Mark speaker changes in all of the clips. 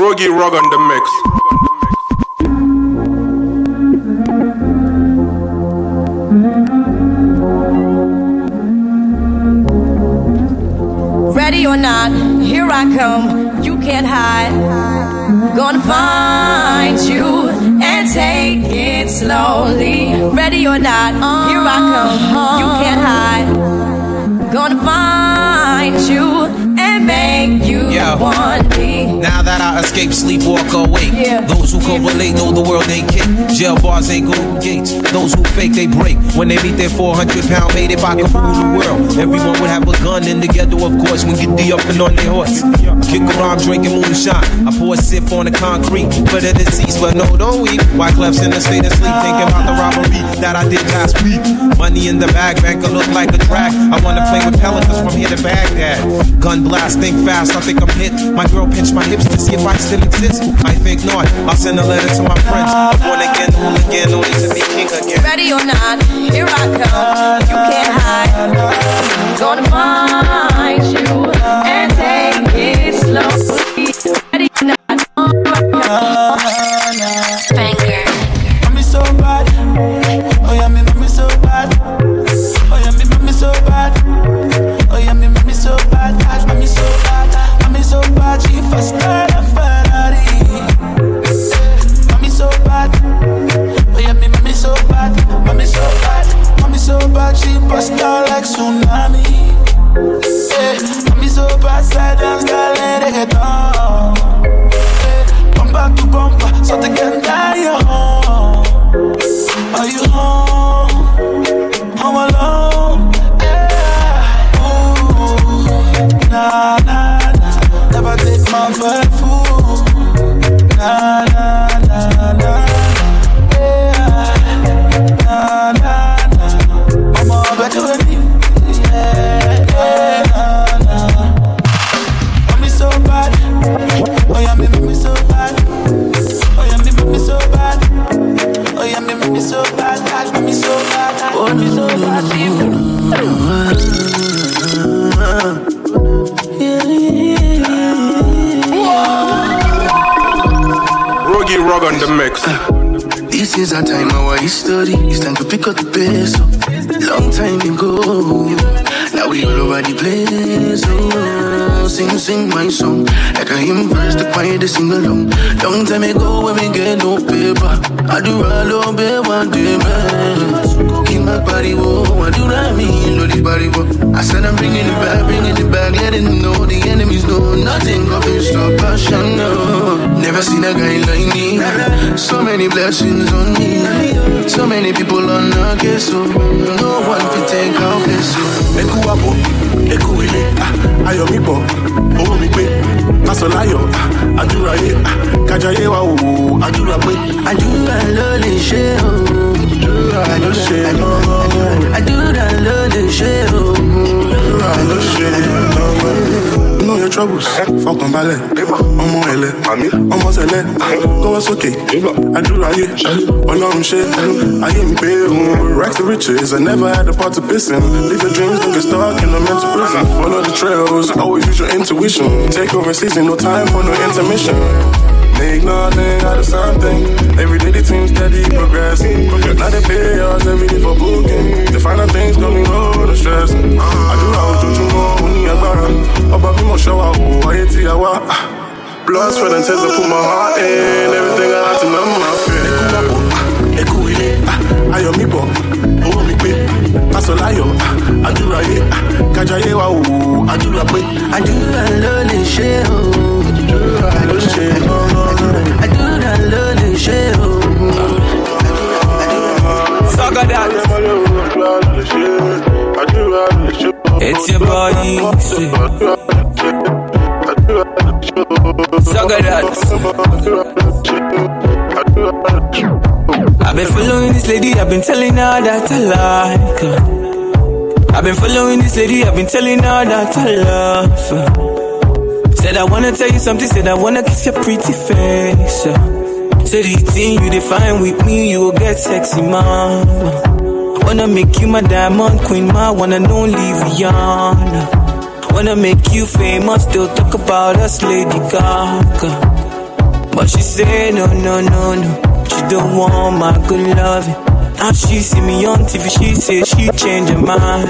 Speaker 1: Rogi Rog on the mix.
Speaker 2: Ready or not, here I come. You can't hide. Gonna find you and take it slowly. Ready or not, here I come. You can't hide. Gonna find you make you
Speaker 3: Yo.
Speaker 2: want me.
Speaker 3: Now that I escape, sleep, walk awake.
Speaker 2: Yeah.
Speaker 3: Those who correlate know the world ain't kick. Jail bars ain't golden gates. Those who fake, they break. When they meet their 400 pound mate, if I could rule the world, everyone would have a gun in the ghetto, of course, when get the up and on their horse. Kick around drinking moonshine. I pour a sip on the concrete for the deceased, but no, don't weep. Wyclef's in the state of sleep, thinking about the robbery that I did last week. Money in the bag, banker look like a drag. I wanna play with pelicans from here to Baghdad. Gun blast, think fast, I think I'm hit. My girl pinched my hips to see if I still exist. I think not. I'll send a letter to my friends. Born again, hooligan, only to be king again.
Speaker 2: Ready or not, here I come. You can't hide. Gonna find you and take it slowly.
Speaker 4: Sing, my song. A hymn verse, the choir they sing along. Long time ago when we get no paper. I do all over one day, man. Keep my body, whoa. I do not mean, the body, whoa. I said I'm bringing it back, bringing it back. Letting them know the enemies know nothing of it. Stop passion, no. Never seen a guy like me. So many blessings on me. So many people on the case, so no one can take our place. So.
Speaker 5: Abo, ile, ah, ayọ̀ mi owó mi pé, kásọ̀ láyọ̀, ah, àdúrà yé, kájayé wa wò, àdúrà pé.
Speaker 4: Àdúrà ló lè ṣe o.
Speaker 5: Àdúrà ló ṣe lọ́wọ́.
Speaker 4: Àdúrà ló lè ṣe o.
Speaker 5: Àdúrà ló ṣe lọ́wọ́. Know your troubles, fọkànbalẹ̀, ọmọ ẹ̀lẹ̀, ọmọ sẹ̀lẹ̀, kọ́wọ́ sókè, àdúrà yé, ọlọ́run ṣe, ayé mi pé òun. Rags to riches, I never had a part to piss in. Leave your dreams, don't get stuck in a mental prison. Follow the trails, always use your intuition. Take over season, no time for no intermission. Make nothing out of something. Every day the team steady progressing. Now they pay us every day for booking. The final things coming no stress. I do how ojojúmọ́ òní agbára. Blood, sweat and tears, I put my heart in. Everything I had to numb my fear. Eku ilé, ah, ayọ̀ mi bọ̀, owó mi pé, kásọ̀ láyọ̀, ah, àdúrà yé, ah, kájayé wa wò, àdúrà pé.
Speaker 4: Àdúrà ló lè ṣe o.
Speaker 5: Àdúrà ló ṣe lọ́wọ́.
Speaker 4: Àdúrà ló lè ṣe o.
Speaker 3: Saga that. It's your body. I've been following this lady, I've been telling her that I like her. I've been following this lady, I've been telling her that I love her. Said I wanna tell you something, said I wanna kiss your pretty face. Said the thing you define with me, you will get sexy, mama. Wanna make you my diamond queen, ma. Wanna know Liviana. Wanna make you famous, still talk about us, Lady Gaga.
Speaker 6: But she say no, no, no, no. She don't want my good loving. Now she see me on TV, she say she change her mind.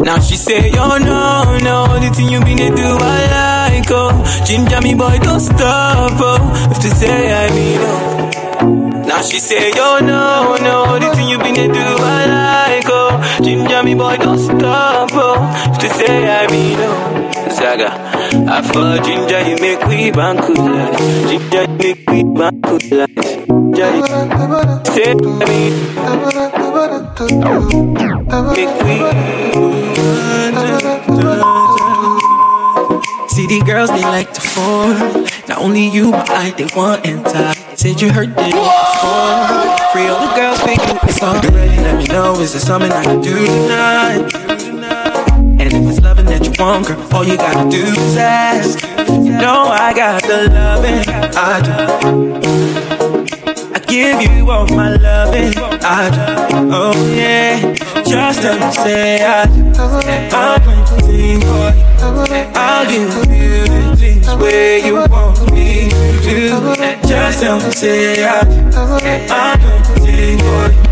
Speaker 6: Now she say, oh no, no, the thing you been to do, I like, oh. Ginger me boy, don't stop, oh. If to say I mean, oh. Now she say, oh no, no, the thing you been to do, I like, oh. Ginger me boy, don't stop, oh. To say I mean, oh. Saga, I for ginger, you make we bank cool like. Ginger, you make we bank cool like. Ginger, say me, make we. See the girls, they like to fall. Not only you, but I they want and enter. Said you heard it before. Free all the girls, you. It's already. Let me know, is there something I can do tonight? And if it's loving that you want, girl, all you gotta do is ask. You know I got the loving I do. I give you all my loving I do. Oh yeah, just me say I do. Bring the for you. I'll give you the things where you want me to. Just me say I do. The thing for you.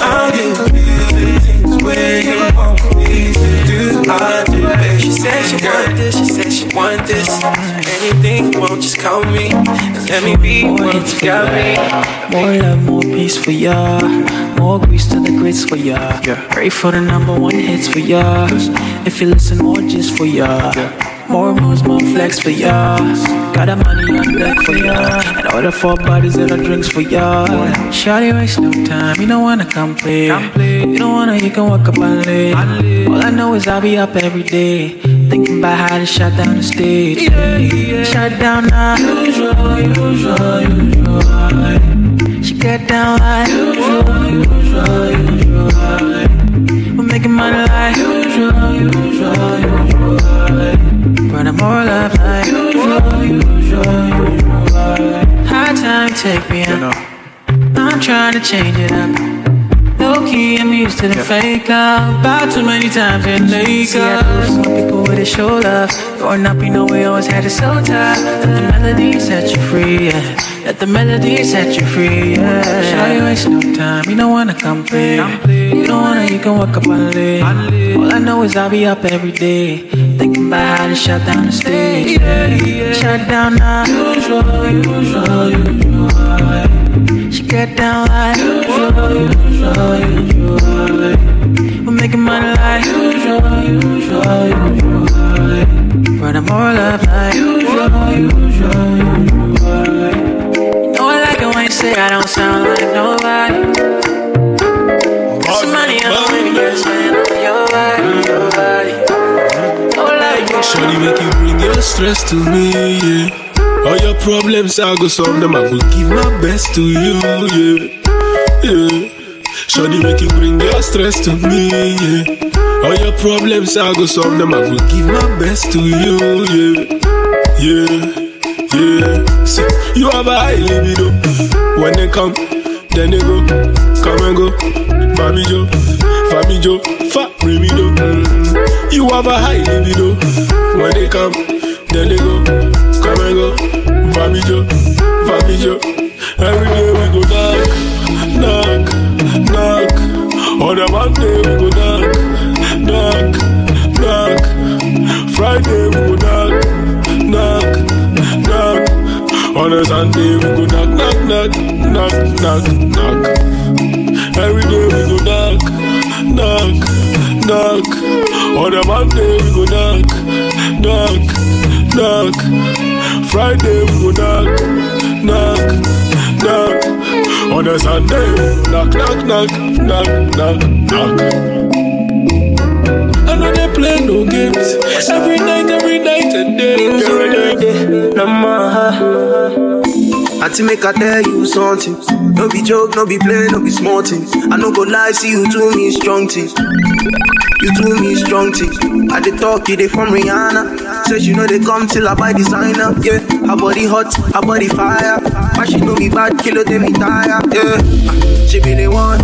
Speaker 6: I'll give you the things where you want me to do, babe. She said she want this, she said she want this. Anything you want, just call me. And let me be what you got me. More love, more peace for ya. More grease to the grits for ya. Pray for the number one hits for ya. If you listen, more just for ya. More moves, more flex for ya. Got that money on deck for ya. And all the four bodies and the drinks for ya. Shawty waste no time, you don't wanna come play. You don't wanna, you can walk up and lay. All I know is I'll be up every day. Thinking about how to shut down the stage. Shut down now. Usual, usual, usual. She get down like usual, usual, usual. We're making money like usual, usual, usual. But I'm more love like usual, usual, usual. High time, take me out. I'm trying to change it up. Low key, I'm used to the fake love. About too many times in Lake See, I do some people with a show love. Growing up, you know, we always had it so tough. Let the melody set you free, yeah. Let the melody set you free, yeah. Sure, you waste no time, you don't wanna come play. You don't wanna, you can walk up and lay. All I know is I'll be up every day. Thinking about how to shut down the stage. Yeah. Shut down now. Usual, usual, usual. She get down like usual, usual, usual. We're making money like usual, usual, usual. But I'm more love like usual, usual, usual. You.
Speaker 7: Make you bring your stress to me, yeah. All your problems, I go solve them. I will give my best to you, yeah, yeah. Shawty make you bring your stress to me, yeah. All your problems, I go solve them. I will give my best to you, yeah, yeah, yeah. See, you have a high libido. When they come, then they go, come and go. Fabi Joe, Fabi Joe, Fa Remido. You have a high libido. When they come, then they go, come and go. Fabi Joe, Every day we go knock, knock, knock. On a Monday we go knock, knock, knock. Friday we go knock, knock, knock. On a Sunday we go knock, knock, knock, knock, knock, knock. Every day we go knock, knock, knock. On a Monday we go knock, knock, knock. Friday we go knock, knock, knock. On a Sunday, knock, knock, knock, knock, knock, knock. I know they play no games. Every night, every night and day. Every day.
Speaker 4: No more. Auntie, make I tell you something. No be joke, no be play, no be small things. I no go lie, see you to me strong things. You do me strong things. I dey talk, you from Rihanna. Says you know they come till I buy designer. Yeah, her body hot, her body fire. But she know me bad, kilo they me tire. Yeah, she be the one.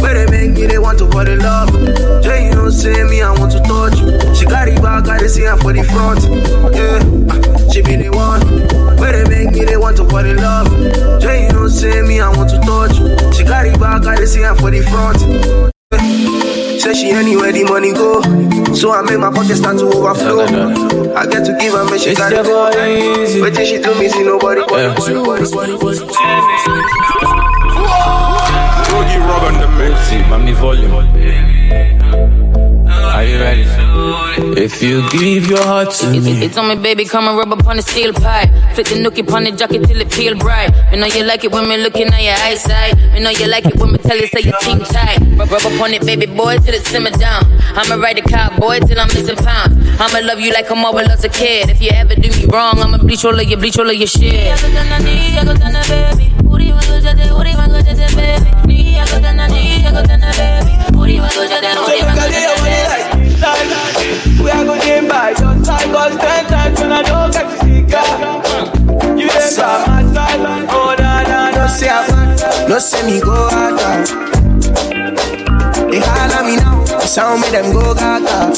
Speaker 4: Where they make me, they want to fall in love. Yeah, you know, say me, I want to touch. She got it back, I dey see her for the front. Yeah, she be the one. Where they make me, they want to fall in love. Yeah, you know, say me, I want to touch. She got it back, I dey see her for the front anywhere the money go. So I make my pocket start to overflow. I get to give her, make she
Speaker 8: It's
Speaker 4: got
Speaker 8: your boy Easy.
Speaker 4: Wait till she do me, see nobody.
Speaker 8: Yeah.
Speaker 1: Rogi Rog on the mix.
Speaker 8: See, mommy volume. Are you ready? If you give your heart to
Speaker 9: It,
Speaker 8: me,
Speaker 9: it's on me, baby, come and rub up on the steel pipe. Fit the nookie upon the jacket till it feel bright. Me know you like it when me looking at your eyesight. Me know you like it when me tell you say you team tight. Rub, rub up on it, baby boy, till it simmer down. I'ma ride the cowboy till I'm missing pounds. I'ma love you like I'm always was a kid. If you ever do me wrong, I'ma bleach all of your bleach all of your shit.
Speaker 10: We are going in by your side, cause ten times when I don't get to see God. You ain't by my side, oh na na
Speaker 4: No say I no say me go out. They holler me now, the sound make them go gaga.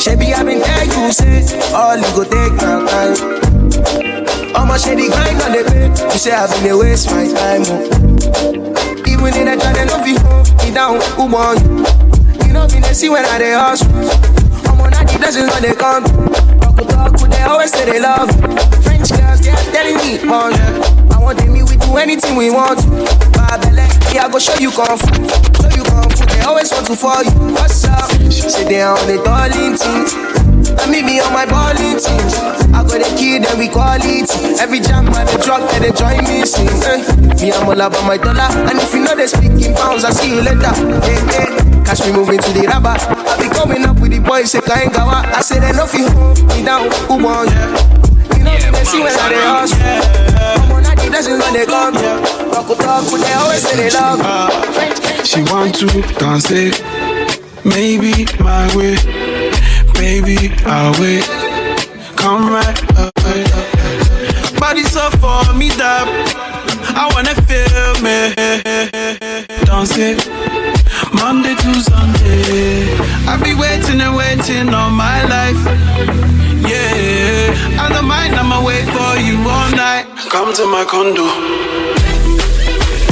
Speaker 4: Shebi I been tell you say all you go take my time. I'ma the grind on the pay. You say I've been waste my time. Oh. Even in the try they fit hold me down. Who want you? Know me they see when I dey hustle. I'm on the blessings when they come. To talk, they always say they love. French girls they are telling me, oh. I want them, we do anything we want. Babele, yeah, I go show you kung fu. Show you kung fu. They always want to fall you. What's up? She say they on the darling things. And me on my balling teams. I go to kill them with quality. Every jam man they drop, they, they join me sing. Eh. Me I'm all about my dollar. And if you know they speak in pounds, I see you later. Hey, hey. Catch me moving to the rubber. I be coming up with the boys, say Kaingawa. I say they no feel me down. Who want you? You know me, they see when I they hustle. I'm on the blessings when they come. Talk talk, but they always say they love.
Speaker 11: She want to dance it, maybe my way, baby I'll wait. Come right away. Body so for me that I wanna feel me. Dance it, Monday to Sunday. I be waiting and waiting all my life. Yeah, I don't mind. I'ma wait for you all night. Come to my condo.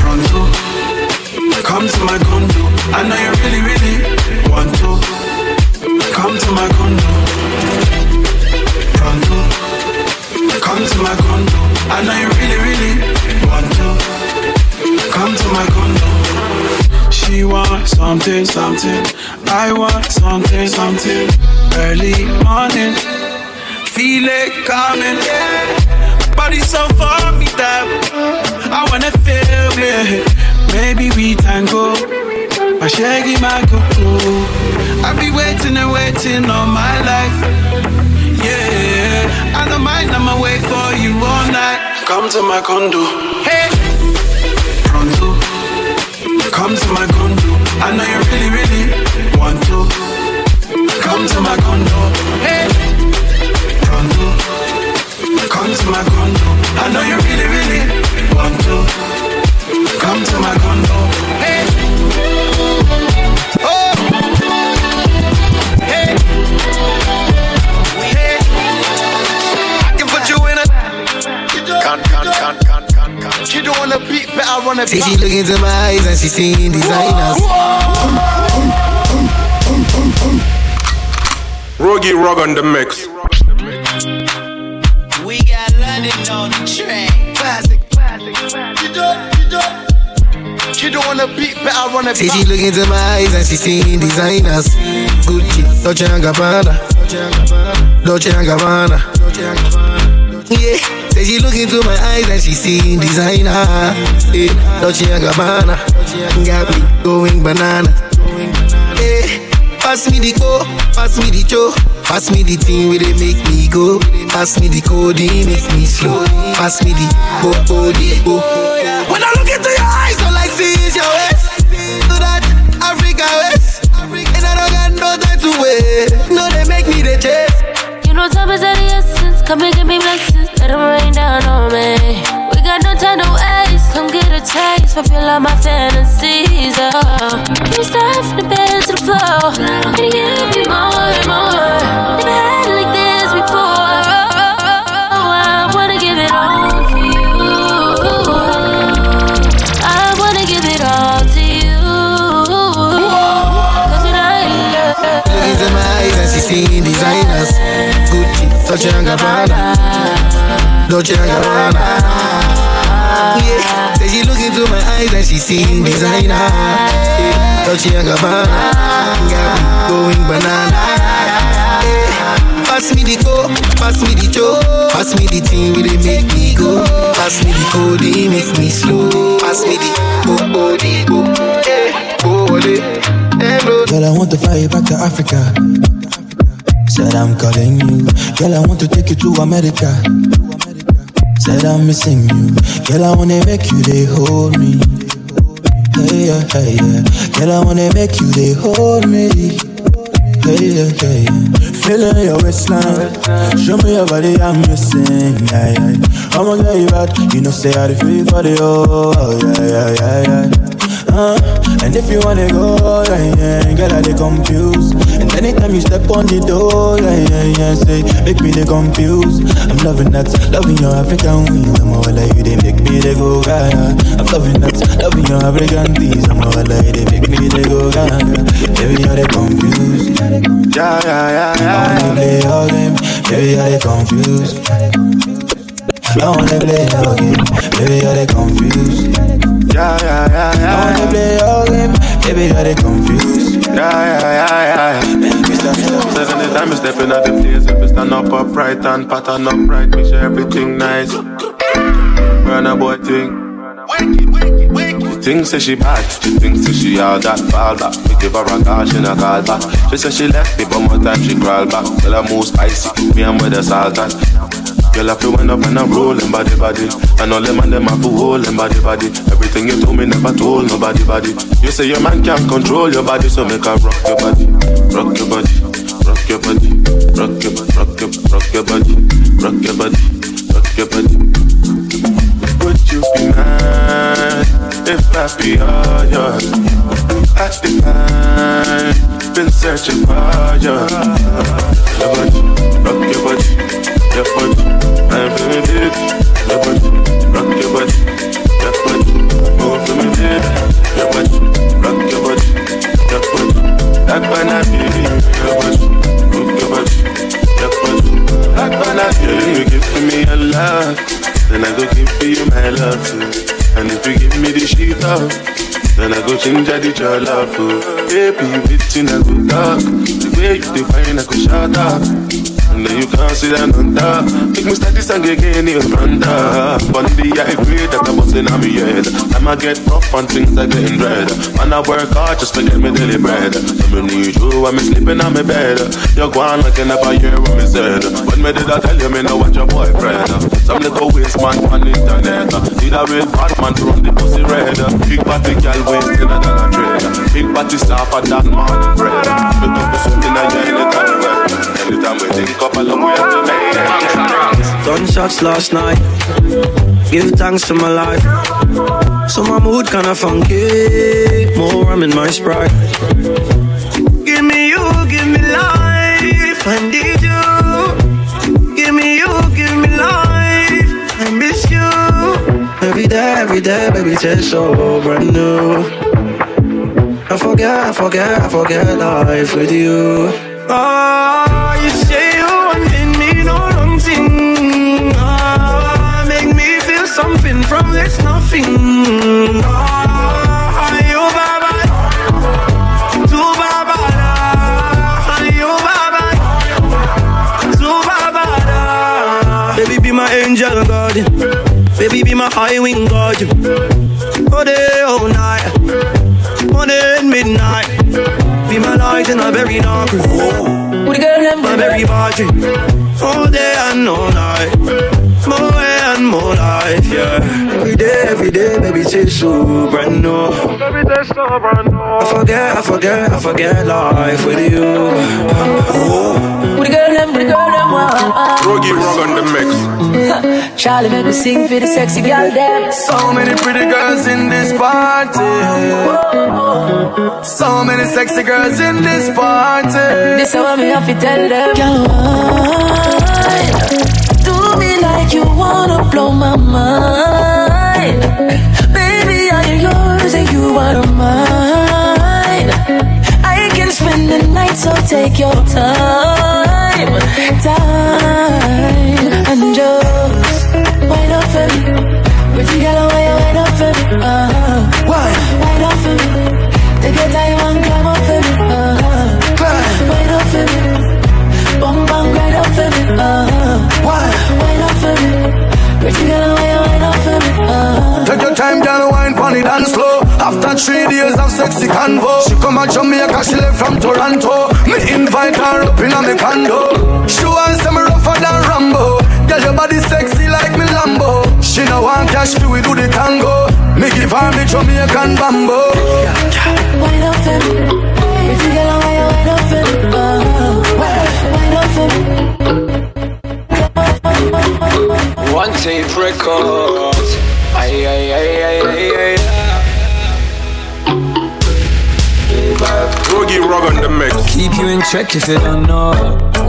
Speaker 11: Pronto. Come to my condo. I know you really, really want to. Come to my condo. Pronto. Come to my condo. I know you really, really want to. Come to my condo. She want something, something. I want something, something. Early morning. Feel it coming. Body so for me that I wanna feel me. Maybe we tango. My shaggy, my cocoa. I be waiting and waiting all my life. Yeah, I don't mind. I'ma wait for you all night. Come to my condo. Hey, Come to my condo. I know you really, really want to. Come to my condo. Hey, pronto. Come to my condo. I know you really, really want to. Come to my condo.
Speaker 12: Can't, can't.
Speaker 4: She don't wanna beat, but I wanna
Speaker 13: See, she look into my eyes and she seeing designers.
Speaker 1: Rogi Rog on the mix.
Speaker 10: We got London on the track.
Speaker 4: Classic, classic, classic. You don't. She don't wanna beat, but I wanna
Speaker 13: See, she look into my eyes and she seeing designers. Gucci, Dolce and Gabbana, Dolce and Gabbana. Yeah, say she look into my eyes and she seeing designer. Yeah, Dolce and Gabbana, got me going banana. Yeah, pass me the co, pass me the cho, pass me the thing where they make me go. Pass me the codeine, make me slow. Pass me the go, go, the oh, go. When I look into your eyes, all I see it's your waist. To that Africa waist, and I don't got no time to wait. No, they make me the chase.
Speaker 14: You know time is. Come and give me blessings. Let them rain down on me. We got no time to waste. Come get a taste. Fulfill all my fantasies. Oh. Can you start from the bed to the floor? And give me more and more. Never had it like this before. Oh, I wanna give it all to you. I wanna give it all to you.
Speaker 15: seeing designers. Dolce and Gabbana, Dolce and Gabbana. Yeah, say she look into my eyes and she seeing designer. Yeah, Dolce and Gabbana, got me going banana. Pass me the coke, pass me the choke, pass me the thing where they make me go. Pass me the code, they make me slow. Pass me the coke, oh, the coke. Yeah, oh, they. Girl, I want to you back to Africa. Said I'm calling you. Girl, I want to take you to America. Said I'm missing you. Girl, I wanna make you they hold me. Hey yeah, hey yeah. Girl, I wanna make you they hold me. Hey yeah, hey yeah. Feeling your waistline. Show me your body, I'm missing. Yeah, yeah. I'ma get you out. You know, say I feel for the oh yeah, yeah, yeah, yeah. Uh, and if you wanna go, yeah, yeah, girl, I they confused. And anytime you step on the door, yeah, yeah, yeah, say, make me they confused. I'm loving that, loving your African wings. I'm all like you, they make me they go gaga. I'm loving that, loving your African things. I'm all like they make me they go gaga. Baby, are they confused?
Speaker 16: Yeah, yeah, yeah, yeah.
Speaker 15: I wanna play your game, baby, are they confused? I wanna play your game, baby, you're confused?
Speaker 16: Yeah, yeah, yeah, yeah.
Speaker 15: I wanna play your game, baby, you're confused?
Speaker 16: Yeah, yeah, yeah, yeah. Said anytime you step in at the place, if you stand up upright and pattern upright, make sure everything nice. Burn a boy thing. She thinks that she bad, she thinks that she all that fall back. Me give her a call, she not call back. She said she left me, but more time she crawl back. Tell her move spicy, me and with the salt. Girl, I feel when up and I'm rolling body body. And all them and them have to hold them body body. Everything you told me never told nobody body. You say your man can't control your body, so make her rock your body, rock your body, rock your body, rock your rock your rock your body, rock your body, rock your body. Would you be mad if I be all yours? I define, been searching for you. Your body, rock your body, your body. It. Your body, rock your body, your body. Me. Your body, rock your body, your body. Baby. Body, body, body. You give me a love, then I go give you my love too. And if you give me the shit up, then I go change the your love for. Baby, bitch, I go talk. The way you define, I go shut up. And you can't see that top. Make me start this song again, run up. On the high grade that I'm busting on me head. I'ma get rough and things are getting dread. Man, I work hard just to get me daily bread. So me need you, I'm sleeping on my bed. You're gone like I never hear what me said. When me did I tell you, me know what your boyfriend. Some little waste man on the internet. Need a real bad man to run the pussy red. Big body girl wasting a dollar trade. Big body staff at that morning bread. Put up with something I ain't well. Anytime we think up, have to make it.
Speaker 4: Gunshots last night. Give thanks to my life. So my mood kinda funky. More rum in my sprite. Give me you, give me life. I need you. Give me you, give me life. I miss you. Every day, every day, baby, tastes so brand new. I forget, I forget, I forget life with you. Oh, Baby, be my angel guardian. Baby, be my high wing guardian. All day, all night, morning, midnight. Be my light in a very dark room. With girl, them my very body. All day and all night. More and more life, yeah. Every day, every day, baby, it's so brand new.
Speaker 16: Baby, that's so brand new.
Speaker 4: I forget, I forget, I forget life with you. Oh.
Speaker 2: With the girl, them, with the girl, them, wow.
Speaker 1: Rogi Rog on the mix.
Speaker 2: Charlie, make me sing for the sexy girl, them.
Speaker 5: So many pretty girls in this party. So many sexy girls in this party.
Speaker 2: This is what me have to tell them. Girl, why? Do me like you wanna blow my mind. Baby, I am yours and you are mine. I can spend the night, so take your time.
Speaker 17: time
Speaker 4: three days of sexy convo, she come at Jamaica, she left from Toronto. Me invite her up in a me condo. She wants some rougher than Rambo. Girl, your body sexy like me Lambo. She no want cash, fee, we do the tango. Me give her me Jamaican bambo.
Speaker 17: Wait up for me. Pretty girl, why you wait up for me? Uh-huh. Up for me.
Speaker 18: One tape records. Ay, ay, ay, ay, ay, ay.
Speaker 1: Boogie Rug on the mix.
Speaker 19: Keep you in check if you don't know.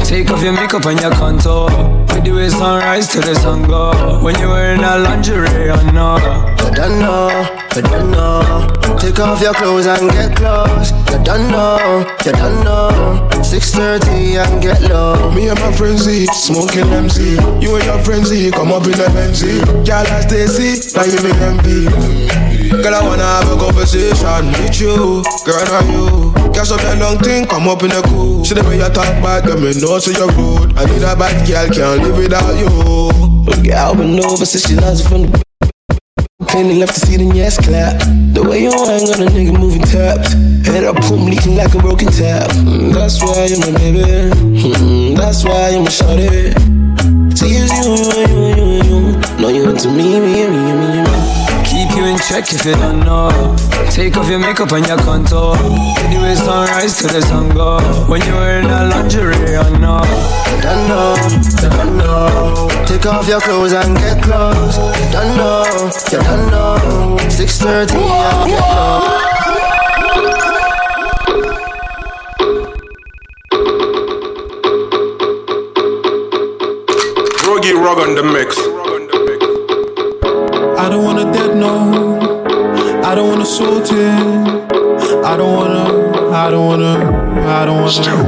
Speaker 19: Take off your makeup and your contour. With the way sunrise to the sun go. When you're wearing a lingerie, I know.
Speaker 13: You don't know, you don't know. Take off your clothes and get close. You don't know, you don't know. 6:30 and get low.
Speaker 16: Me and my friends Z, smoking MC. You and your friends Z, come up in the Benz. Girl, I stay see, now you me envy. Girl, I wanna have a conversation with you. Girl, not you. Catch up that long thing, come up in the cool. See the way you talk back, let me know so you're rude. I need a bad girl, can't live without you.
Speaker 13: Girl, been over since she loves it from the Penny left to see the yes clap. The way you hang on a nigga moving taps. Head up, pump leaking like a broken tap. Mm, That's why you're my baby. Mm, That's why you're my shorty. See you, you, you, you, you, you. No, you into me, me, me, me, me.
Speaker 19: Keep you in check if you don't know. Take off your makeup and your contour. With the way sunrise to the sun go. When you're wearing a lingerie, I know.
Speaker 13: You don't know, you don't know. Take off your clothes and get close. You don't know, you don't know. 6:30 and get low.
Speaker 1: Boogie Rug on the mix.
Speaker 20: I don't wanna dead no. I don't wanna salt it. I don't wanna. I don't wanna. I don't wanna.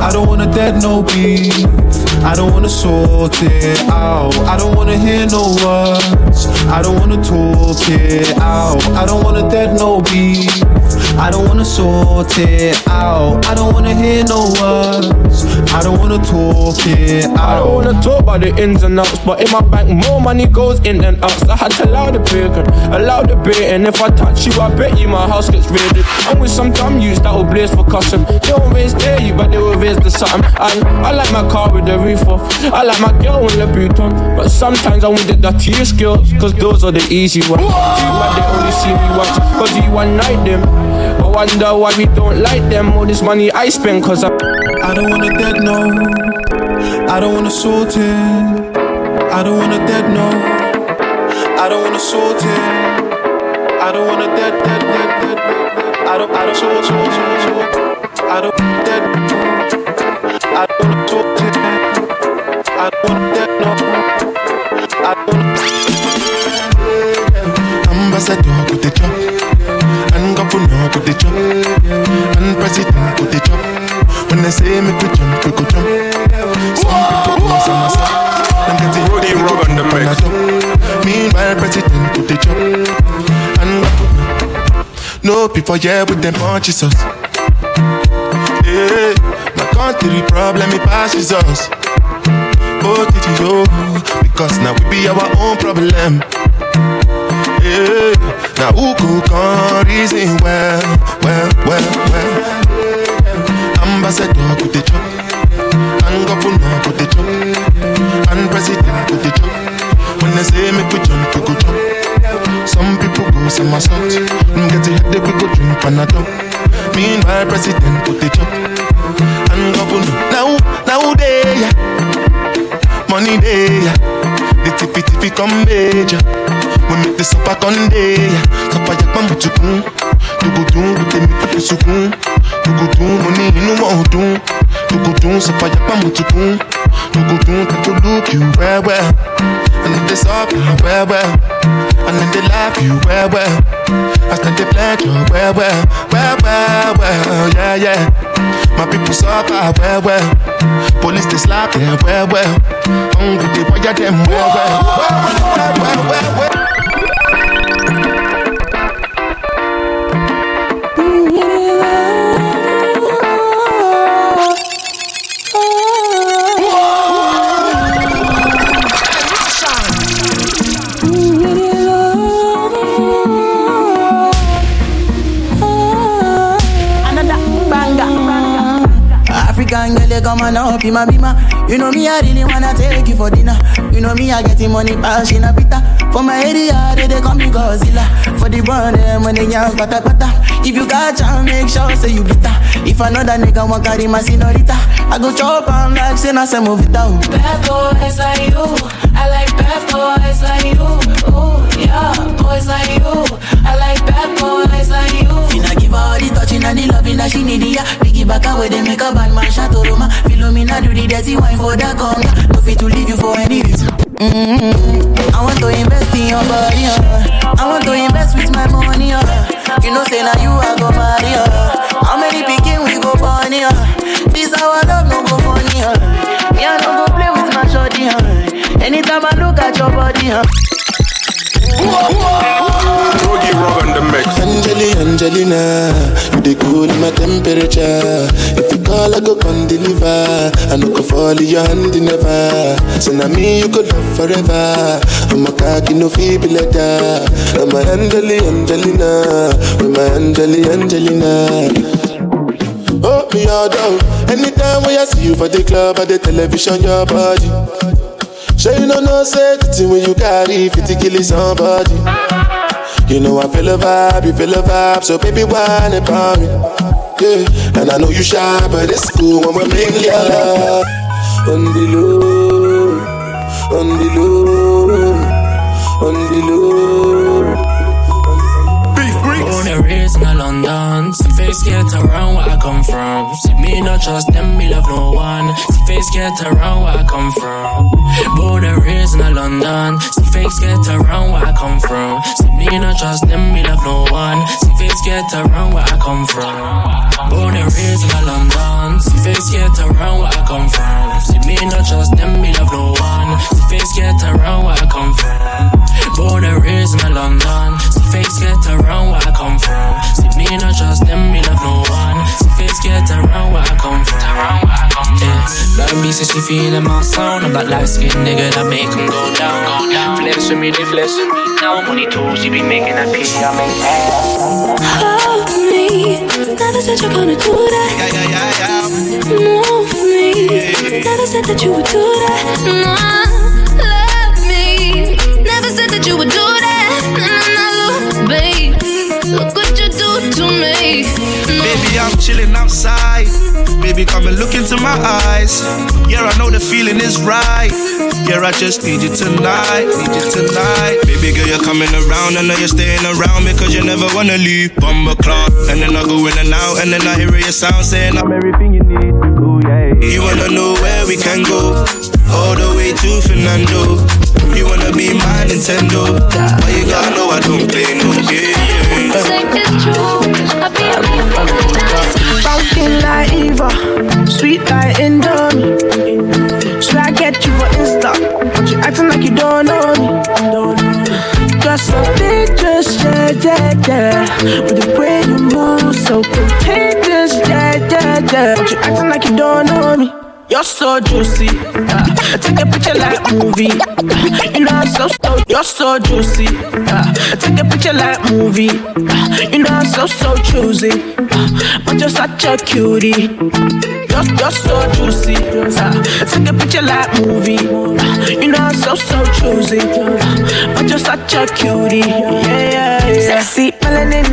Speaker 20: I don't wanna dead no beef. I don't wanna sort it out. I don't wanna hear no words. I don't wanna talk it out. I don't wanna dead no beef. I don't wanna sort it out. I don't wanna hear no words. I don't wanna talk it out.
Speaker 18: I don't wanna talk about the ins and outs, but in my bank more money goes in than out. So I had to allow the bacon, allow the bait, and if I touch you, I bet you my house gets raided. I'm with some dumb youths that will blaze for custom. They don't raise dare you, but they will raise the something. And I like my car with the roof off. I like my girl with the boot on, but sometimes I want the dirtiest girls, cause those are the easy ones. Too bad they only see me once, cause you one night them. I wonder why we don't like them. All this money I spend, cause I.
Speaker 20: I don't wanna dead no. I don't wanna sort it. I don't wanna dead no. I don't wanna sort it. I don't wanna dead dead dead dead. dead. I don't I don't sort sort sort sort. I don't dead. I don't wanna sort it. I don't wanna dead no. I don't
Speaker 16: Ambassador go the job, and governor go the job, and president go the job. When they say make we jump, we go jump. Some people go some side, them get it
Speaker 1: Boogie Rug on the mix.
Speaker 16: Meanwhile, president go the job, and. No people here with them oh, punches us. Yeah, my country problem it passes us. Oh, did you know? Because now we be our own problem. Yeah, now who could come reason well, well, well, well. Ambassador go the job, and governor go the job, and president go the job. When they say make we jump, we go jump. Some people go some assault, and get a headache, we go drink Panadol. Meanwhile, president go the job, and governor. Now, now they, money they, the tiffy tiffy come major. We make the supper Sunday. Supper yak bambu tukun. Dugudun, we take me to the sukun. Dugudun, money in no more dun. Dugudun, supper yak bambu tukun. Dugudun, to look you well well. And they suffer well, well. And then they laugh you well, well. As then they pleasure well, well, well, well, well, yeah, yeah. My people suffer well, well. Police they slap them well, well. Hungry they fire them well, well, well, well, well, well.
Speaker 17: African girl, you come up in my bima. You know me, I really wanna take you for dinner. You know me, I getting money, passion a. For my area, they, they call me Godzilla. For the them when they young, pata pata. If you got chance, make sure say you bitter. If another nigga want carry my senorita, I go chop am like say na it out.
Speaker 14: Bad you, I like bad boys like you. Yeah, boys like you, I like bad boys like you.
Speaker 17: Finna give her all the touching and the loving that she need, yeah. Piggy back away, they make a bad man shot to Roma. Philomena do the dirty wine for the conga. No fit to leave you for any reason. Mm-hmm. I want to invest in your body, uh. I want to invest with my money, uh. You know, say now you are go marry, uh. How many picking we go bunny, uh. This our love no go funny, uh. Me I no go play with my shorty, uh. Anytime I look at your body, uh.
Speaker 1: Rogi Rog on the mix.
Speaker 16: Angeli, Angelina, you the cool in my temperature. If you call, I go come deliver. I no go fall in your hand never. So now me you could love forever. I'm a cocky no feeble like that. I'm a Angeli, Angelina, with my Angeli, Angelina. Oh, me all down. Anytime when I see you for the club or the television, your body. Sure you know no say the thing when you carry 50 kill somebody. You know I feel a vibe, you feel a vibe, so baby why whine about me. Yeah, and I know you shy, but it's cool when we're making love. On the low, on the low, on the low.
Speaker 21: Born and raised in London. See face get around where I come from. See me not trust them, me love no one. See face get around where I come from. Raised in London. See face get around where I come from. See me not trust them, me love no one. See face get around where I come from. Raised in London. See face get around where I come from. See me not trust them, me love no one. See face get around where I come from. Raised in London. See face get around where I come from. See me not trust them, me love no one. See face get around where I come from. Around where I come from. Yeah. Black me says she feeling my sound. I'm that light skinned nigga that make 'em go down. Go down. Flex with me, they flex with me. Now money tools, you be making that pee. I make
Speaker 14: Hold me, never said you're gonna do that.
Speaker 16: Yeah, yeah, yeah, yeah.
Speaker 14: Move me, never said that you would do that. Nah, love me, never said that you would do me.
Speaker 16: Baby, I'm chilling outside. Baby, come and look into my eyes. Yeah, I know the feeling is right. Yeah, I just need you tonight. Need you tonight. Baby girl, you're coming around. I know you're staying around because you never wanna leave. Bumble clock. And then I go in and out. And then I hear your sound saying I'm everything you need. Ooh, yeah. You wanna know where we can go? All the way to Fernando. You wanna be my Nintendo. But you gotta know I don't play no games.
Speaker 14: Say it's true, I'll be
Speaker 22: Brown skin like Eva, sweet like Indomie. So I get you for Insta, but you acting like you don't know me. Just a pictures, yeah, yeah, yeah. With the way you move, so contagious, yeah, yeah, yeah. But you acting like you don't know me. You're so juicy. Uh, I take a picture like movie. Uh, you know I'm so so. You're so juicy. Uh, I take a picture like movie. Uh, you know I'm so so choosy. Uh, but you're such a cutie. You're, you're so juicy. Uh, I take a picture like movie. Uh, you know I'm so so choosy. Uh, but you're such a cutie. Yeah, yeah, yeah. Sexy melanin.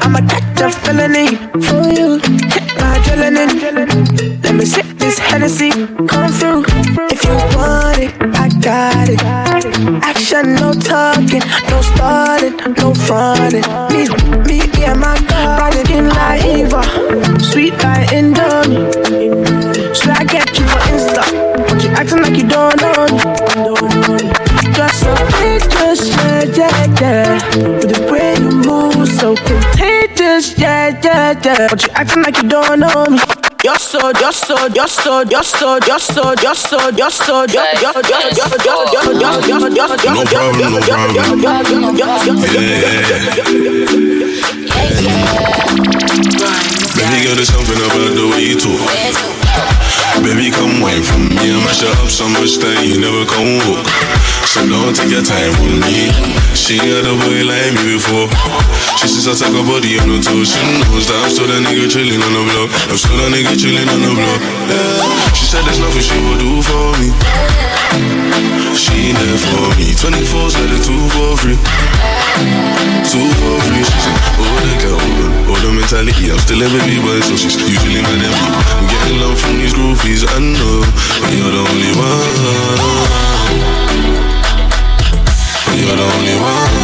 Speaker 22: I'ma catch a felony for you. Hit my adrenaline. Let me sip this Hennessy. Come through. no funny. Me, me, yeah, my God. Bright skin like Eva, sweet like Indomie. Should I get you on Insta? But you acting like you don't know me. Just so contagious, yeah, yeah, yeah. With the way you move, so contagious, yeah, yeah, yeah. But you acting like you don't know me. You're so, you're so, you're so, you're so, you're so, you're so, you're so, you're you're you're you're you're you're you're
Speaker 16: Baby girl, there's something about the way you talk. Baby, come wine from me. I mash it up so much that you never come walk. So don't take your time with me. She had a boy like me before. She says I take her body on the toes. She knows that I'm still that nigga chilling on the block. I'm still that nigga chilling on the block. Yeah. She said there's nothing she will do for me. She there for me. 24's let it two for free. Two for free. She said, oh, the girl, oh, oh, oh, the mentality. I'm still a baby boy, so she's usually mad at me. I'm getting love from these groupies, I know. But you're the only one. One. You're the only one.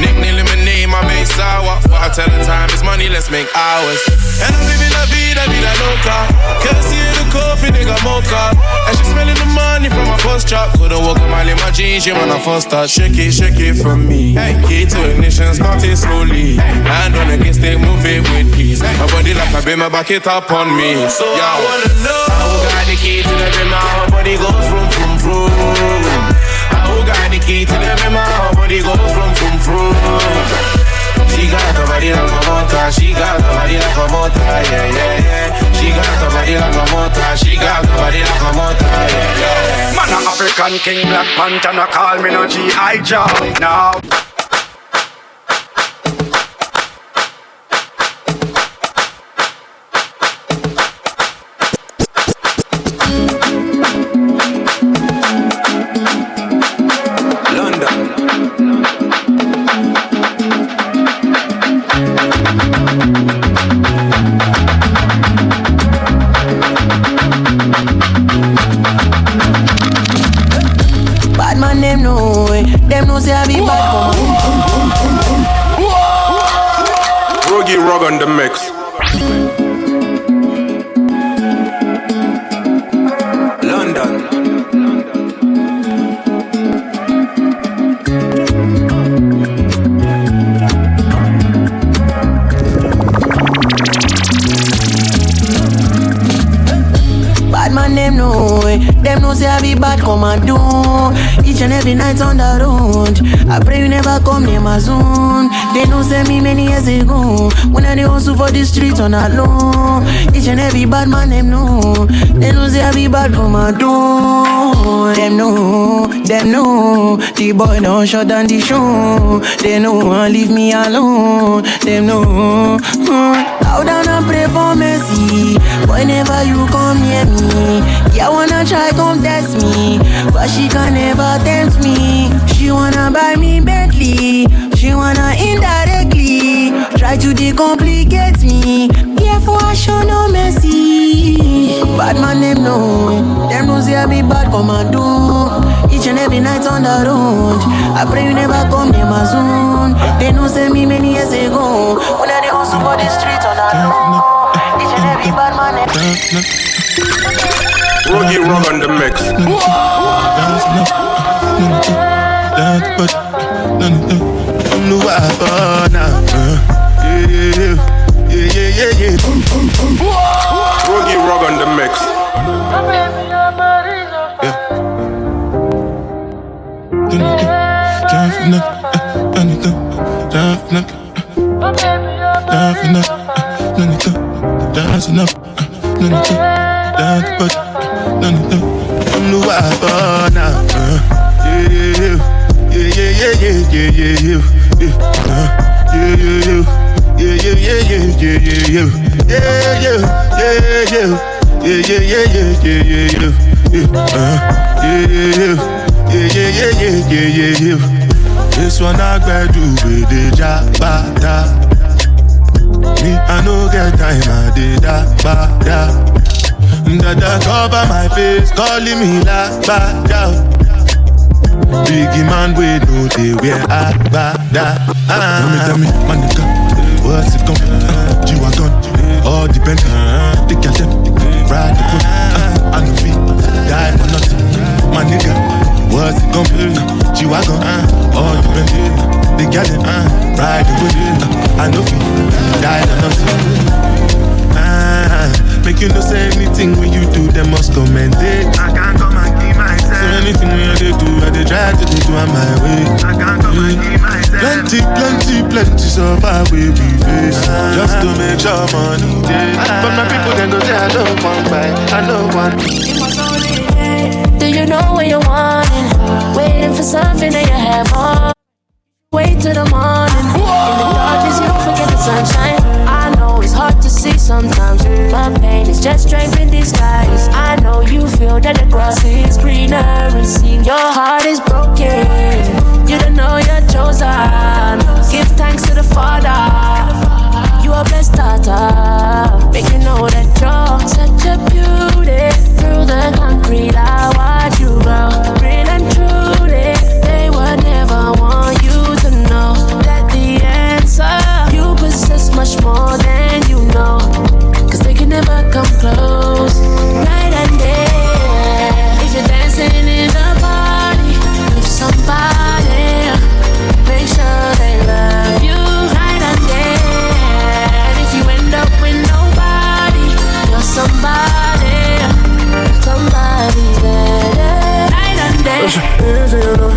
Speaker 11: Nickname my base sour. But I tell the time it's money, let's make hours. And I'm living la vida, vida loca. Can't see the coffee, nigga, mocha. And she smelling the money from my first chop. Couldn't walk a mile in my jeans, when I first start. Shake it, shake it for me. Key to ignition, start it slowly. Hand on against it, move it with ease. My body like a beamer, back it up on me. So
Speaker 23: Yo.
Speaker 11: I wanna know
Speaker 23: Who got the key to the bimmer? Her body goes from from from. Who got the key to the bimmer? Body goes from from from. She got the body like a motor. She got the body like a motor. Yeah yeah yeah. She got the body like a motor. She got the body like a motor. Yeah yeah.
Speaker 5: Man, a African king, Black Panther, no call me no G.I. Joe. Now.
Speaker 15: Come and do. Each and every night on the road. I pray you never come near my zone. They know say me many years ago. When I hustle for the streets on a low. Each and every bad man, them know. They know say I be bad come and do. Them know, them know. The boy don't shut down the show. They know won't leave me alone. Them know. Mm. Bow down and pray for mercy. Whenever you come near me, yeah, wanna try come test me, but she can never tempt me. She wanna buy me Bentley, she wanna indirectly try to decomplicate me. Therefore, I show no mercy. Bad man, them know, them say I be bad come and do. Each and every night on the road, I pray you never come near my zone. They know say me many years ago, when I Dancing the streets on. Each and every bad man.
Speaker 1: Eh. Rug on the mix.
Speaker 16: But Yeah, yeah, yeah, yeah, yeah,
Speaker 1: rug on the mix.
Speaker 16: Yeah enough. Uh. Uh. Uh. This one I grab you with the jabata. Me, I no get time, I did that, da. Dada cover my face, calling me la, ba, da. Biggie man, we know they wear a, da. Tell me, tell me, my nigga, what's it gon' G-Wagon, all depend. Take your time, ride the boat. I no feel, die for nothing. My nigga, what's it gon' be? G-Wagon, all depend. The girl them uh, ride the whip. Uh, I know fi die or nothing. Ah, make you no say anything when you do, them must commend it. I can't come and keep myself. So anything when you do, I they try to do on my way. I can't come and keep myself. Plenty, plenty, plenty so far we we face just to make sure money. Day. But my people then go say I don't want buy, I don't want.
Speaker 24: Do you know what you want? Waiting for something that you have on. Till the morning. In the darkness, you don't forget the sunshine. I know it's hard to see sometimes, but pain is just strength in disguise. I know you feel that the grass is greener and seeing your heart is broken. You don't know you're chosen. Give thanks to the Father. You are blessed daughter. Make you know that you're such a beauty. Through the concrete, I watch you grow. Real and truly, they would never want you to know that the answer you possess much more than you know. They can never come close. Night and day. If you're dancing in the party with somebody, make sure they love you night and day. If you end up with nobody, you're. Somebody Day.
Speaker 5: Easy, you know.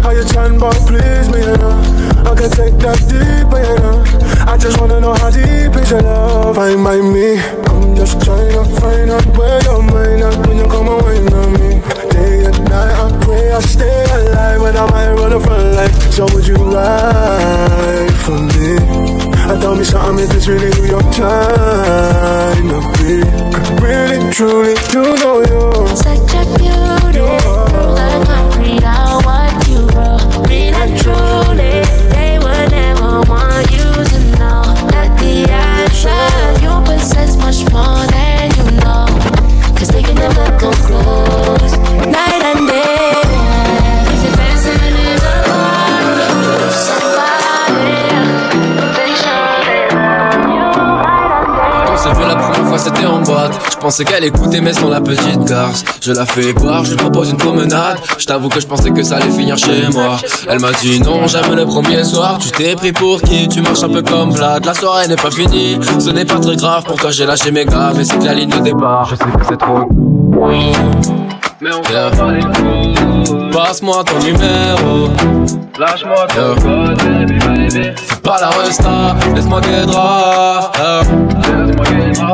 Speaker 5: How you trying, but please me, you know. I can take that deeper, you know. I just wanna know how deep is your love. Find by me. I'm just trying to find out where your mind at when you come wine on me. Day and night, I pray I stay alive when I might run a front line. So would you ride for me? I tell me something, is this really who you're trying to be? Really, truly, you know you're
Speaker 8: pensais qu'elle écoutait mais sans la petite garce. Je la fais boire, je lui propose une promenade. Je t'avoue que je pensais que ça allait finir chez moi. Elle m'a dit non, jamais le premier soir. Tu t'es pris pour qui? Tu marches un peu comme Vlad. La soirée n'est pas finie, ce n'est pas très grave. Pour toi j'ai lâché mes gars mais c'est que la ligne de départ. Je sais que c'est trop mais on yeah. Passe-moi ton numéro Lâche-moi ton code, baby, baby. Fais pas la resta, laisse-moi guédra.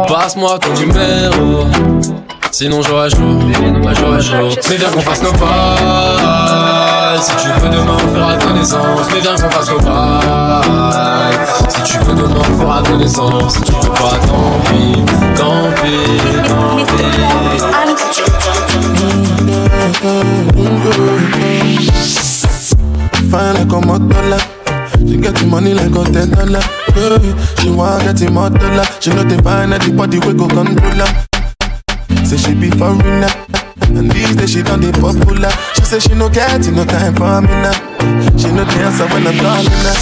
Speaker 8: Passe-moi ton numéro. Sinon j'aurais chaud, moi j'aurais chaud Mais viens qu'on fasse nos pas. Si tu veux demain on fera connaissance. Mais viens qu'on fasse nos pas. Si tu veux demain on fera connaissance. Si tu veux pas tant pis, tant pis, tant
Speaker 16: Fine like a motola. She get the money like a ten dollar. She want get the motola. She know they find anybody we go control her. Say she be foreigner. And these days she done the popular. She say she no get no time for me now. She no answer when I'm calling her.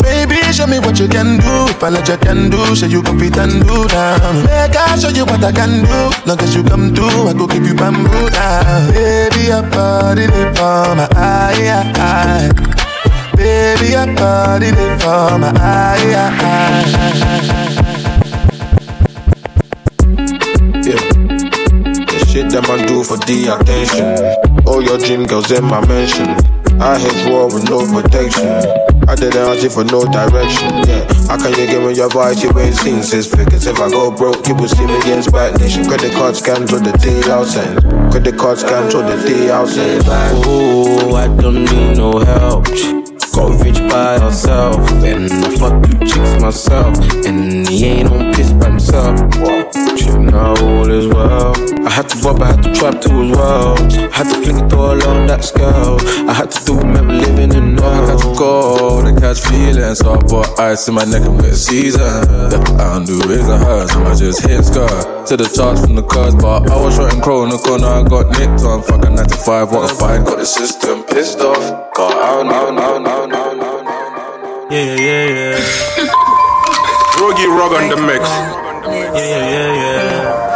Speaker 16: Baby, show me what you can do. If I let you can do, show you go fit and do now. Make I show you what I can do. Long as you come through, I go give you bamboo down. Baby, your body they for my eye, eye. Baby, your body they for my eye, eye.
Speaker 25: The shit that man do for the attention. All your dream girls in my mansion. I hit war with no protection. I didn't ask you for no direction. Yeah, how can you give me your voice? You ain't seen six figures. If I go broke, you will see me against bad nation. Credit card scams or the day outside. Credit card scams or the day outside.
Speaker 26: Oh, I don't need no help. Got rich by herself, and I fuck two chicks myself, and he ain't on piss by himself. You know all is well. I
Speaker 25: had to rob, I had to trap too as well. I had to fling it all on that scale. I had to do remember living in no. I got to go to catch feelings. So I bought ice in my neck and wet season. I don't do wigs and hers, I just hit scar. To the charts from the cars, but I was shooting crow in the corner. I got nicked on. Fucking 95, what a fight. Got the system pissed off. Got out, out, out, out, out, out.
Speaker 18: Yeah, yeah, yeah, yeah.
Speaker 1: Rogi Rog on the mix.
Speaker 18: Yeah, yeah, yeah, yeah.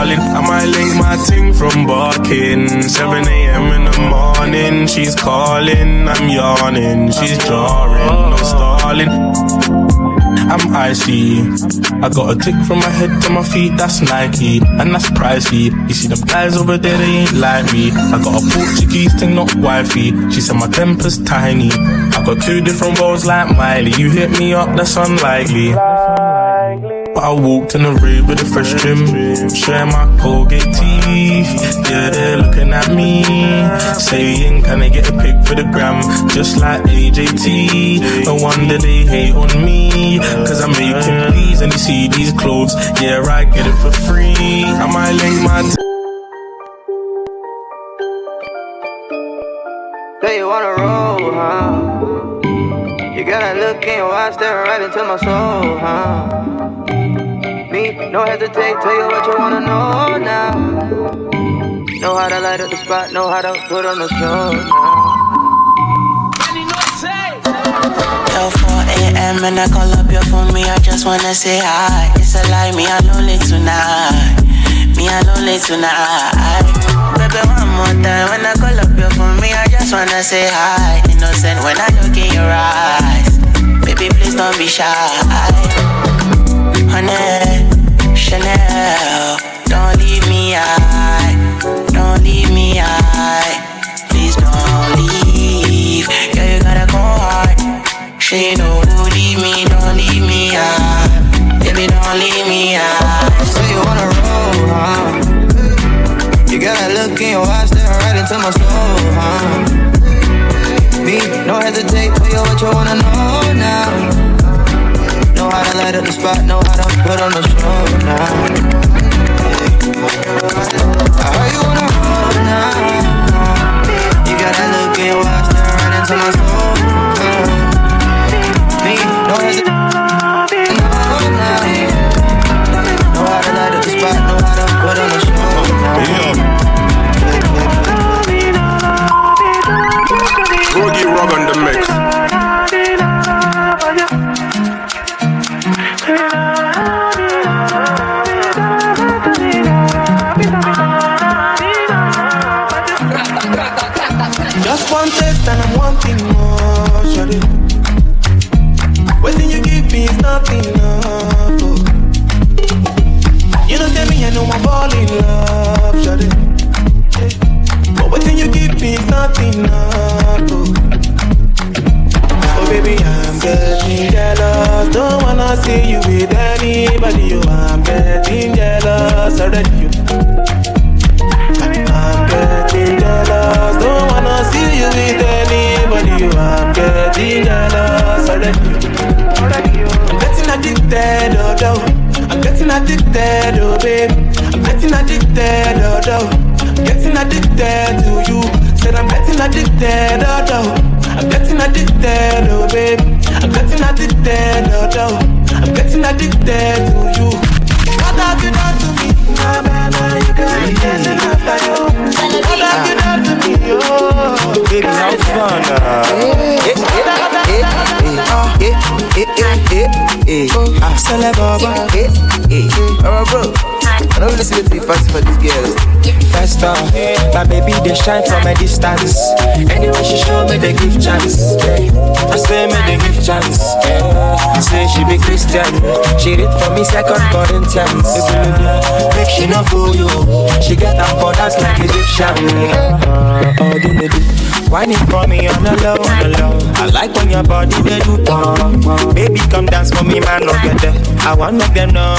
Speaker 18: I might link my ting from barking. 7 a.m in the morning, she's calling, I'm yawning, she's jarring, no stalling. I'm icy. I got a tick from my head to my feet, that's Nike, and that's pricey. You see them guys over there, they ain't like me. I got a Portuguese thing, not wifey. She said my temper's tiny. I got two different roles like Miley. You hit me up, that's unlikely. I walked in the rave with a fresh trim, sharing my Colgate teeth. Yeah, they're looking at me, saying, Can I get a pic for the gram? Just like AJT. No wonder they hate on me, cause I'm making these And you see these clothes, yeah, I get it for free. I might link my. T-
Speaker 27: you wanna roll, huh? You got to look in your eyes, staring right into my soul, huh? No hesitate, tell you what you wanna know now. Know how to light up the spot, know how to put on the show now.
Speaker 28: Yo, 4 a.m. and I call up your phone, me, I just wanna say hi. It's a lie, me, I know late tonight. Me, I know late tonight. Baby, one more time, when I call up your phone, me, I just wanna say hi. Innocent when I look in your eyes. Baby, please don't be shy. Honey, Chanel, don't leave me high. Don't leave me high. Please don't leave. Girl, you gotta go hard. She know don't leave me, don't leave me high. Baby, don't leave me high.
Speaker 27: So you wanna roll, huh? You gotta look in your eyes, staring right into my soul, huh? Me, no hesitate, tell you what you wanna know now. Know how to light up the spot, know how to put on the show now. I heard you wanna hold now. You gotta look in your eyes, stare right into my soul. Me, no hesitation. Know now. Know how to light up the spot, know how to put on the show now.
Speaker 1: Rogi Rog on the mix.
Speaker 16: Off, my baby they shine from a distance. Anyway, she show me the gift chance. I say me the gift chance. Say she be Christian. She read for me second Corinthians. Make she no fool you. She get up for dance like Egyptian. Uh, oh, do. Whining for me the low. I like when your body they do pump. Baby, come dance for me, man, no get there. I want make them know.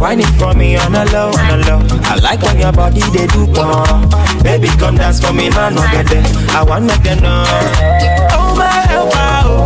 Speaker 16: Whining for me on the low, on the low. I like when your body they do pump. Baby, come dance for me, man, no get. I want make them know. Oh my, oh wow, eh,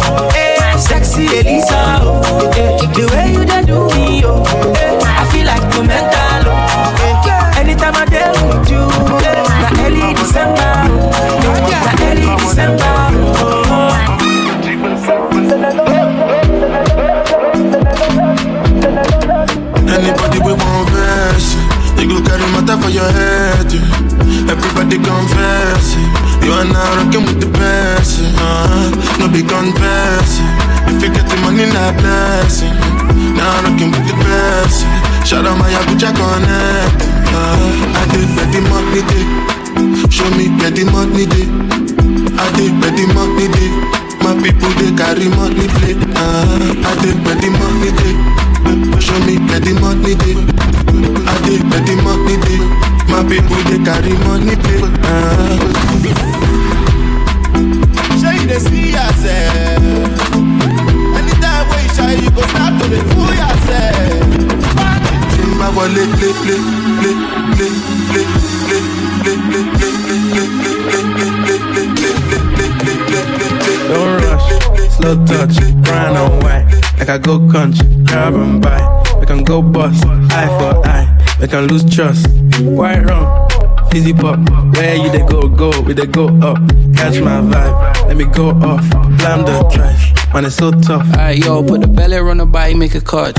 Speaker 18: and buy. We can go bust, eye for eye. We can lose trust. White rum, fizzy pop. Where you they go, go, we they go up. Catch my vibe, let me go off. Blam the trash, man, it's so tough.
Speaker 29: Alright, yo, put the belly on the body, make a catch.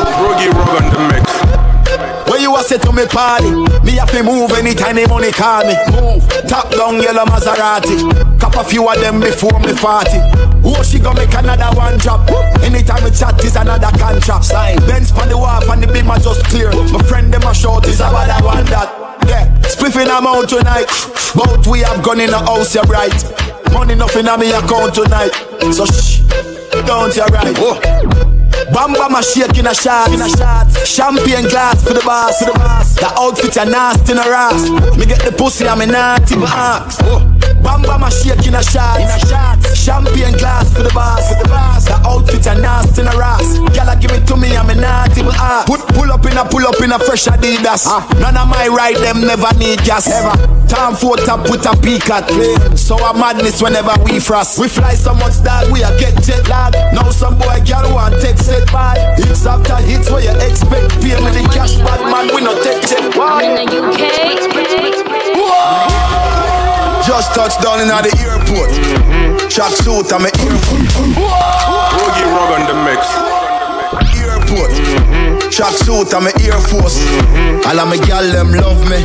Speaker 1: Rogi Rog on the mix.
Speaker 30: When you a say to me party, me have to move anytime the money call me. Move, top down yellow Maserati. Cop a few of them before me party. Oh, she gonna make another one drop. Anytime we chat is another contract. Sign. Benz for the wharf and the beam are just clear. My friend them a short is about that one that. Yeah, spliffing I'm out tonight. Both we have gone in the house, you right. Money nothing on me account tonight. So shh, don't you right. Oh. Shake in a shot, in a shot. Champagne glass for the boss, for the boss. The outfit a nasty in a ass. Me get the pussy, I'm a naughty box. Bamba my shake in a shot, in a shot. Champagne glass for the boss, for the boss. The outfit a nasty in a ass. Gyal give it to me, I'm a naughty box. Put pull up in a pull up in a fresh Adidas. Ah. None of my ride them never need gas ever. Time for top put a peak at play. So a madness whenever we frost. We fly so much that we a get jet lag. Now some boy girl want take set by. Hits after hits where you expect. Pay me the cash, bad man we no take jet.
Speaker 31: I'm in the UK.
Speaker 30: Just touched down in the airport. Mm-hmm. Track suit, I'm a airport.
Speaker 1: Rogi Rog on the mix.
Speaker 30: Airport. Mm-hmm. Track suit, I'm a Air Force. Mm-hmm. All of my gal them love me.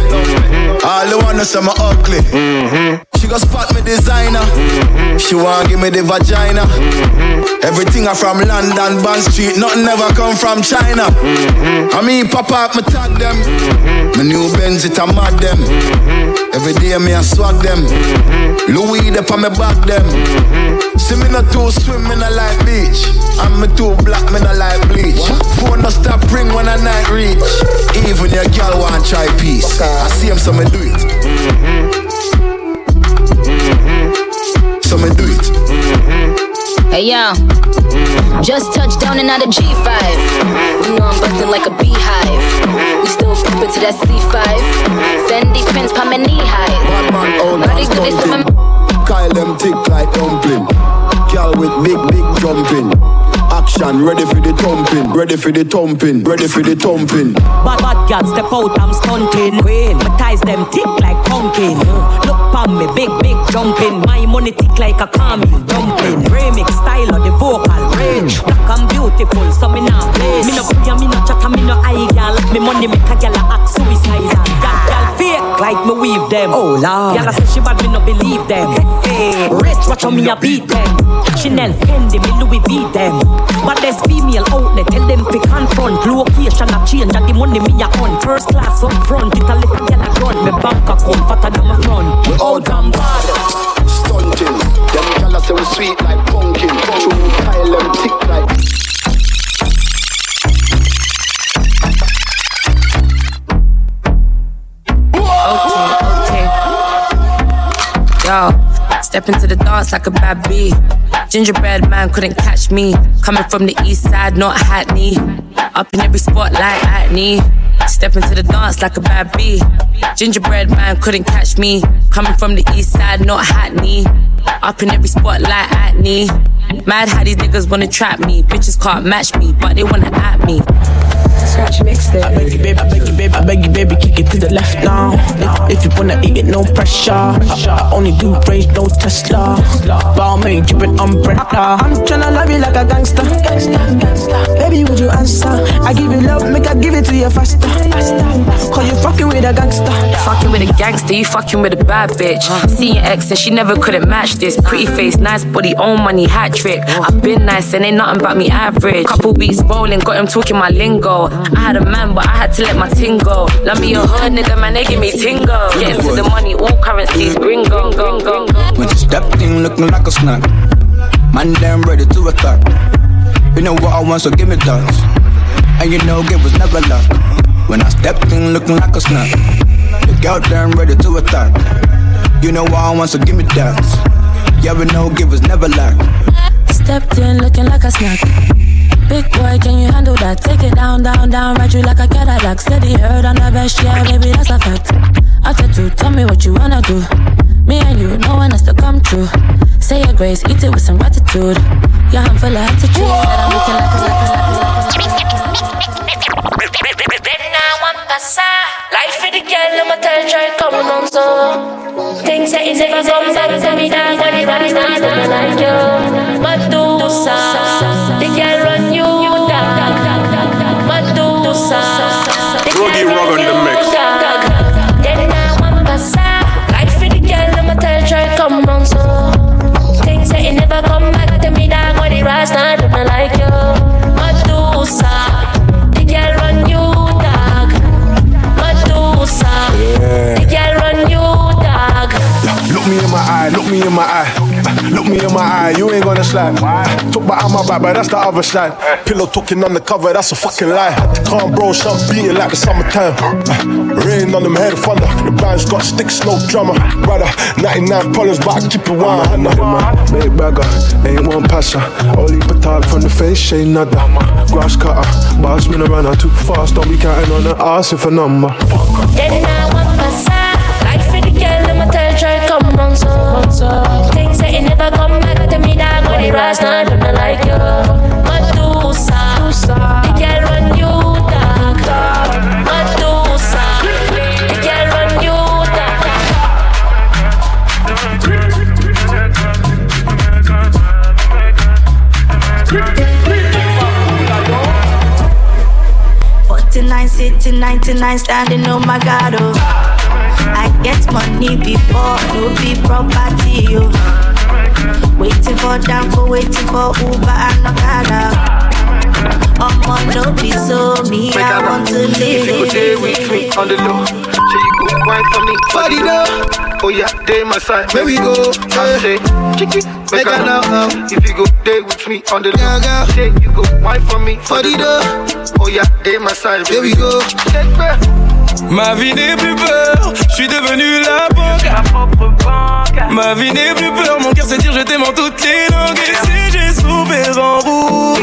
Speaker 30: All the wanna say me ugly. She go spot me designer. She want give me the vagina. Everything I from London, Bond Street. Nothing ever come from China. I mean, pop up, me tag them. My new Benz, it a mad them. Every day me I swag them. Louis up on me back them. See me not too swim, me not like beach. And me too black, me not like bleach. Phone no stop ring when I night reach. Even your girl want try peace. I see him, so me do it.
Speaker 31: Hey yo, just touched down and out of G5. You know I'm busting like a beehive. We still popping to that C5. Fendi prints pa my knee high.
Speaker 30: Bad man, old
Speaker 31: Body
Speaker 30: man,
Speaker 31: good to my
Speaker 30: stumping. Kyle them tick like dumpling. Girl with big, big jumping. Action, ready for the thumping, ready for the thumping, ready for the thumping.
Speaker 32: Bad bad girl step out, I'm stunting. Queen, my ties them tick like pumpkin. Pon me, big big jumping. My money tick like a camel dumpling. Remix style of the vocal range. Black and beautiful, so me not play. Me no play, me no chat, me no eye girl. Me money make a girl act suicidal. That girl fake like me weave them. Oh lord, girl I say she bad, me no believe them. Hey, rich, watch how me a beat them. Chanel, Fendi, me Louis V them. But there's female out there, tell them pick confront. Location a change, and the money me a on. First class up front, it a little girl a run. Me bank account fatter than my front. We out and bad.
Speaker 30: Stunting, them gyal say we sweet like pumpkin. True Kyle them tick like.
Speaker 9: Step into the dance like a bad bee. Gingerbread man couldn't catch me. Coming from the east side, not Hackney. Up in every spot like Hackney. Step into the dance like a bad bee. Gingerbread man couldn't catch me. Coming from the east side, not Hackney. Up in every spot like Hackney. Mad how these niggas wanna trap me. Bitches can't match me, but they wanna at me.
Speaker 33: Scratch mixtape.
Speaker 22: I beg you, baby, I beg you, baby, I beg you, baby, kick it to the left now. If, if you wanna eat it, no pressure. I, I only do range, no Tesla. Balmain, drippin' umbrella.
Speaker 33: I'm tryna love you like a gangster. gangster, gangster. Baby, would you answer? I give you love, make I give it to you faster. Cause you fucking with a gangster.
Speaker 9: Fucking with a gangster, you fucking with a bad bitch. See your ex and she never couldn't match this. Pretty face, nice body, own money, hat trick. I've been nice and ain't nothing about me average. Couple weeks bowling, got him talking my lingo. I had a man, but I had to let my ting go. Love me a hood nigga, man, they give me tingo. Getting to the money, all currencies, gringo, gringo.
Speaker 15: When you stepped in looking like a snack, man, damn ready to attack. You know what I want, so give me that. And you know, it was never luck. When I stepped in looking like a snack, the girl damn ready to attack. You know what I want, so give me that. Yeah, we know, give was never lack.
Speaker 9: Stepped in looking like a snack. Big boy, can you handle that? Take it down, down, down, ride you like a Cadillac. Steady heard on the best, yeah, baby, that's a fact. After two, tell me what you wanna do. Me and you, no one has to come true. Say your grace, eat it with some gratitude. Your hand full of attitude. Said I'm looking like a, like a, like a,
Speaker 24: Life for the girl, I'ma tell try come on so Things that is never come back to me dog When it rise not gonna like you Medusa Rogi
Speaker 1: Rog on the mix.
Speaker 24: Then I want Life for the girl, I'ma tell try come so. Things that it never come back to me dog When it rise gonna like you. Medusa The girl run you dog. Medusa The girl run you dog.
Speaker 5: Look me in my eye, look me in my eye. Look me in my eye, you ain't gonna slide. Talk behind my back, but that's the other side. Pillow talking undercover, that's a fucking lie. Had to calm bro, shut beating like the summertime. Uh, rain on them head of thunder. The band's got sticks, no drummer. Brother, 99 problems, but I keep it 100. Big bagger, ain't one passer. Only petard from the face, ain't nada. Grass cutter, boss me around, I too fast. Don't be counting on the ass if a number.
Speaker 24: Then it rise, gonna like you Medusa run you Medusa run you
Speaker 31: Forty-nine, sitting, 99, standing, oh my god, oh. I get money before, no be property, yo. Waiting for down for waiting for Uber and Okada. Omo no be so me, I want to
Speaker 13: If you go stay with me on the low, so you go wine for me for the. Oh yeah, day my side.
Speaker 4: Where we go?
Speaker 13: I say, chicky, make
Speaker 4: Make
Speaker 13: a
Speaker 4: a
Speaker 13: know.
Speaker 4: know, um.
Speaker 13: If you go day with me on the low, say you go wine for me for the. Oh yeah, day my side. Here we go. Take back.
Speaker 34: Ma vie n'est plus peur, je suis devenu la banque. Ma vie n'est plus peur, mon cœur sait dire je t'aime en toutes les langues. Et si j'ai souffert en route,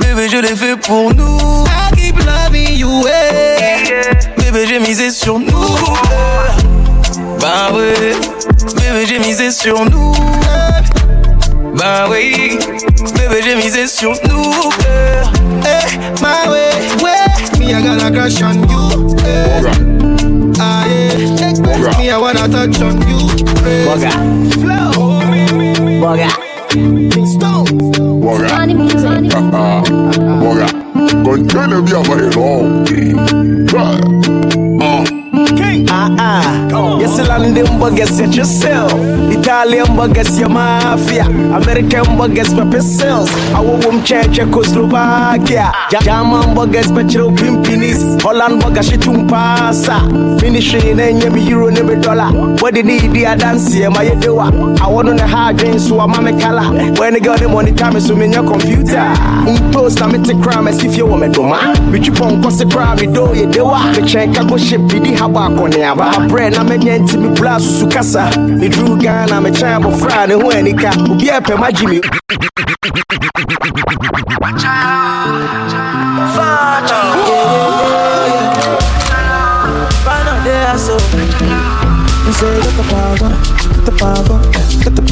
Speaker 34: bébé je l'ai fait pour nous. I keep loving you, eh. Bébé j'ai misé sur nous. Bah ouais, bébé j'ai misé sur nous. Bah oui, bébé, j'ai misé sur nous. Eh,
Speaker 13: eh, my way, way. Me, I on you. Ah, yeah. Me, I wanna touch on you.
Speaker 35: Boga.
Speaker 13: Flow.
Speaker 35: Boga.
Speaker 27: Boga. Boga. Continue via vai
Speaker 35: Ah, London buggers, set yourself. Italian buggers, your mafia. American buggers, pepper cells. I will check Czechoslovakia. German buggers, petrol pimpinis. Holland buggers, shit pasa. Finishing and be euro, never dollar. What did he do? I dance here, my doa. I want on the hard drain, so I'm a color. When they got the money, time is in your computer. Mm, in post, I'm a crime as if you want me to ma. But you won't cause a crime, you do you do. The check, I go ship, be haba kone aba. Bread, I'm a me blast, sukasa. Me drew gun, I'm a child of Friday, who any car. Be a pe my Jimmy.
Speaker 13: So. You say, get the get the get the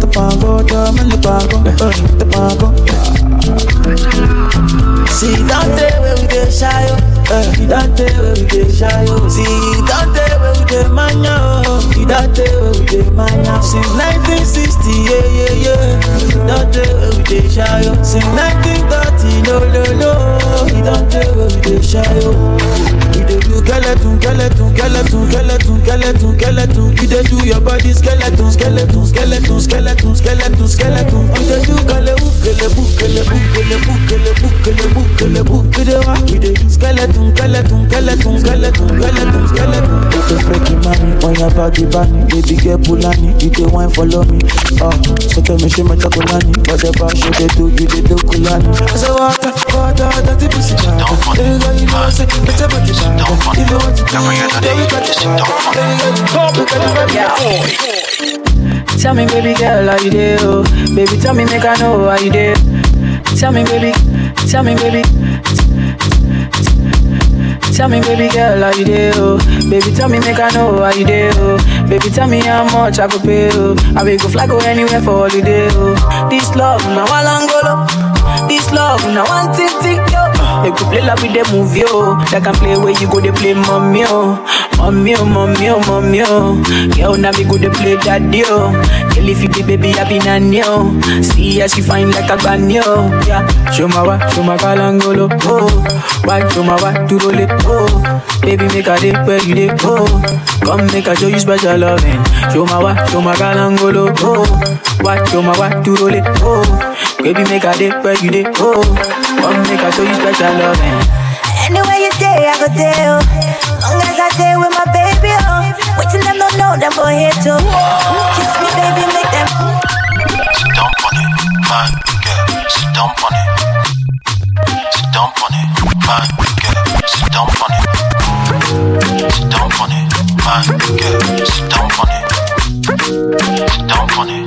Speaker 13: the power, drum and the power, uh, get the power. See, don't tell where we get shy, uh, you don't tell we get shy, See, don't tell we get mania, you don't tell where we get mania. Since 1960, yeah, yeah, yeah. Don't tell where we get shy, Since 1930, no, no, no. You don't tell where we get shy, Dey do skeleton, skeleton, skeleton, skeleton, skeleton, skeleton. You dey do your body skeleton, skeleton, skeleton, skeleton, skeleton, skeleton. You dey do kalebu, kalebu, kalebu, kalebu, kalebu, kalebu, kalebu. You dey wa? We dey do skeleton, skeleton, skeleton, skeleton, skeleton, skeleton. You dey freaky mommy on your body bunny, baby girl Pulani. You dey wine follow me, oh. So tell me she my chocolani, whatever she dey do, you dey do kulani. I say water, water, dirty pussy water. Baby girl, you know say it's a body want
Speaker 22: Tell me, baby girl, how you do? Baby, tell me, make I know how you do. Tell me, baby, tell me, baby. Tell me, baby girl, how you do? Baby, tell me, make I know how you do. Baby, tell me how much I could pay. I will go fly go anywhere for holiday. This love, now I go This love, now thing, thing, yo. They could play like with the movie, oh. They can play where you go, they play mommy, oh. Mommy, oh, mommy, oh, mommy, oh. Girl, now me go, they play daddy, oh. Girl, if you be baby, I be nanny, oh. See how she fine like a granny, oh. Yeah. Show my wa, show my kalangolo, oh. Why, show my wa, to roll it, oh. Baby, make a day where you dey, oh. Come make I show you special loving. Show my wa, show my kalangolo, oh. Why, show my wa, to roll it, oh. Baby, make a day where you dey, oh. Come make I show you special loving. Eh.
Speaker 31: Anywhere you day, I go there. oh. Long as I day with my baby, oh. Waiting them don't know them go here too. Kiss me, baby, make them.
Speaker 4: Sit down on it, man, girl. Sit down on it. Sit down on it, man, girl. Sit down on it. Sit down on it, man, girl. Sit down on it. Sit down on it.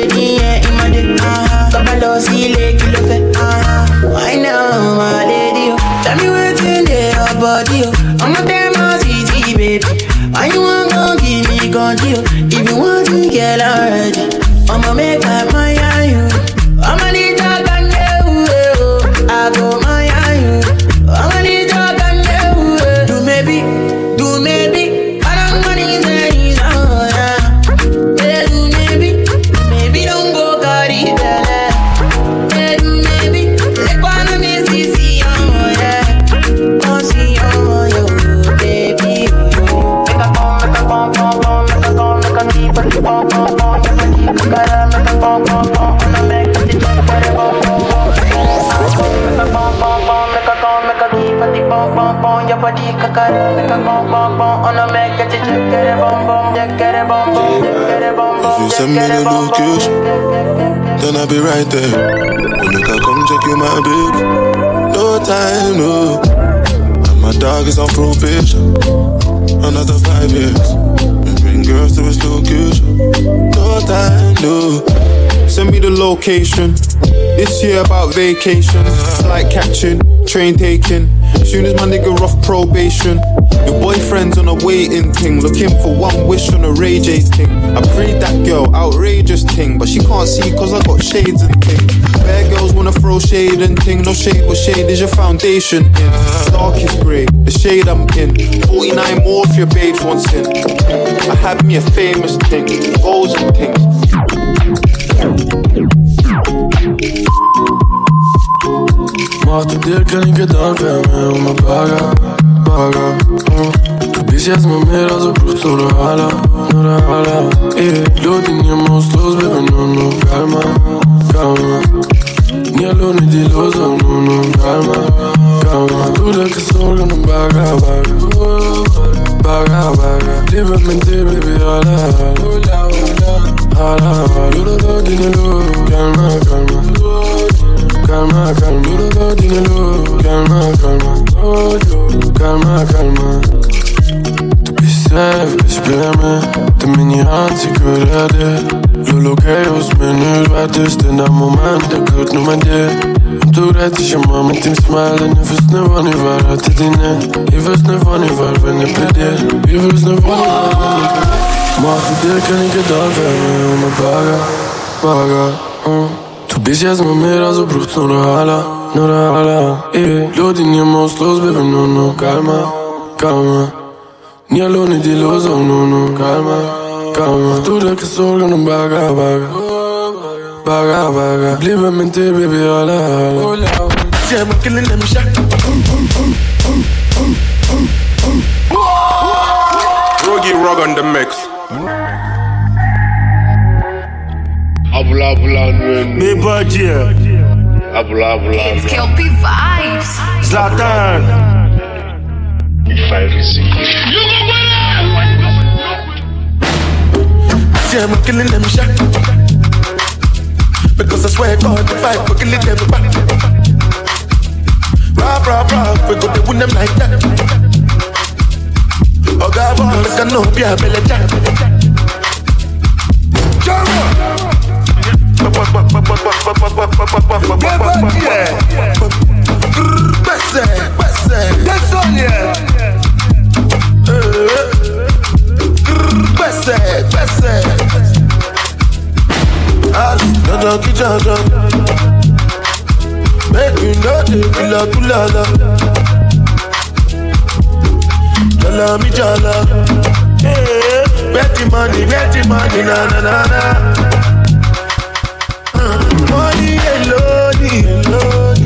Speaker 16: send me the location, then I'll be right there. When make I come check you, my baby. No time, no. And my dog is on probation.
Speaker 36: another five years. Girls to its location.
Speaker 20: Send me the location. This year about vacation. flight catching, train taking. Soon as my nigga off probation, your boyfriend's on a waiting thing, looking for one wish on a Ray J thing. I prayed that girl, outrageous thing, but she can't see cause I got shades and thing. Bad girls wanna throw shade and thing, no shade, what shade is your foundation in? Darkest grey, the shade I'm in. 49 more if your babes wants in. I had me a famous thing, goals and things.
Speaker 27: Tot dit kan ik het afwemmen om mijn baga, baga mm. Tu vicias me miras o bruto no hala, no la hala yeah. Lo teníamos los baby, no, no, calma, calma Ni a di lo no, no, calma, calma Tu de que zorgen no baga, baga Baga, baga Libremente, baby, hala, hala Hala, hala Lo, lo, lo, dímelo, calma, calma calma, calma, duro, dímelo, calma, calma, calma, calma. Tu besef, espérame, de minians, ik wil Bloqueos menur watest in dat moment dat kot no man de Toet je ma met team smalen en vers nu van waar uit te dienen Je was nu van waar ben ik pledeer Je was nu van Maar deel kan ik het daar me baga baga To bis as ma meer as brocht zo hala no hala. Lo in je mos los be no no kalma kalma Ni alone di lo no no kalma. Calma Tu de que zorgen no baga, baga Baga, baga Libremente, baby, hala, hala
Speaker 16: Yeah, I'm killing them shot.
Speaker 1: Rogi Rog on the mix.
Speaker 37: Abula abula nuen.
Speaker 18: Me budget.
Speaker 37: Abula abula
Speaker 38: It's
Speaker 37: nuen.
Speaker 38: Kelpie Vibes.
Speaker 18: Zlatan.
Speaker 37: If I receive.
Speaker 16: Yeah, I'm killing them shot. Because I swear God, the fight, we're killing them back. Rah, rah, rah, we go to win them like that. Oh, God, boss, I know, be a belly jack. Besse, besse,
Speaker 18: That's on yeah. Eh, eh.
Speaker 16: Besse, besse. Ali, dada ki dada. Make you know the kula kulala. Jala mi jala. Hey, betty money, betty money, na na na na. Uh, Money alone, alone.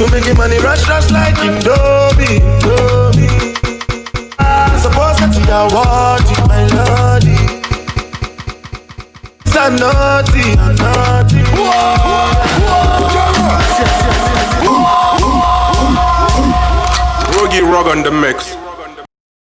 Speaker 16: We making money rush, rush like Indomie. Are wanting my lordy. It's a naughty, a naughty.
Speaker 1: Rogi Rog on the mix.